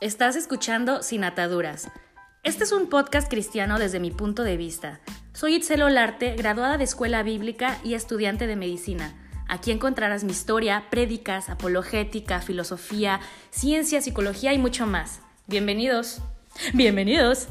Estás escuchando Sin Ataduras. Este es un podcast cristiano desde mi punto de vista. Soy Itzel Olarte, graduada de escuela bíblica y estudiante de medicina. Aquí encontrarás mi historia, prédicas, apologética, filosofía, ciencia, psicología y mucho más. Bienvenidos. Bienvenidos.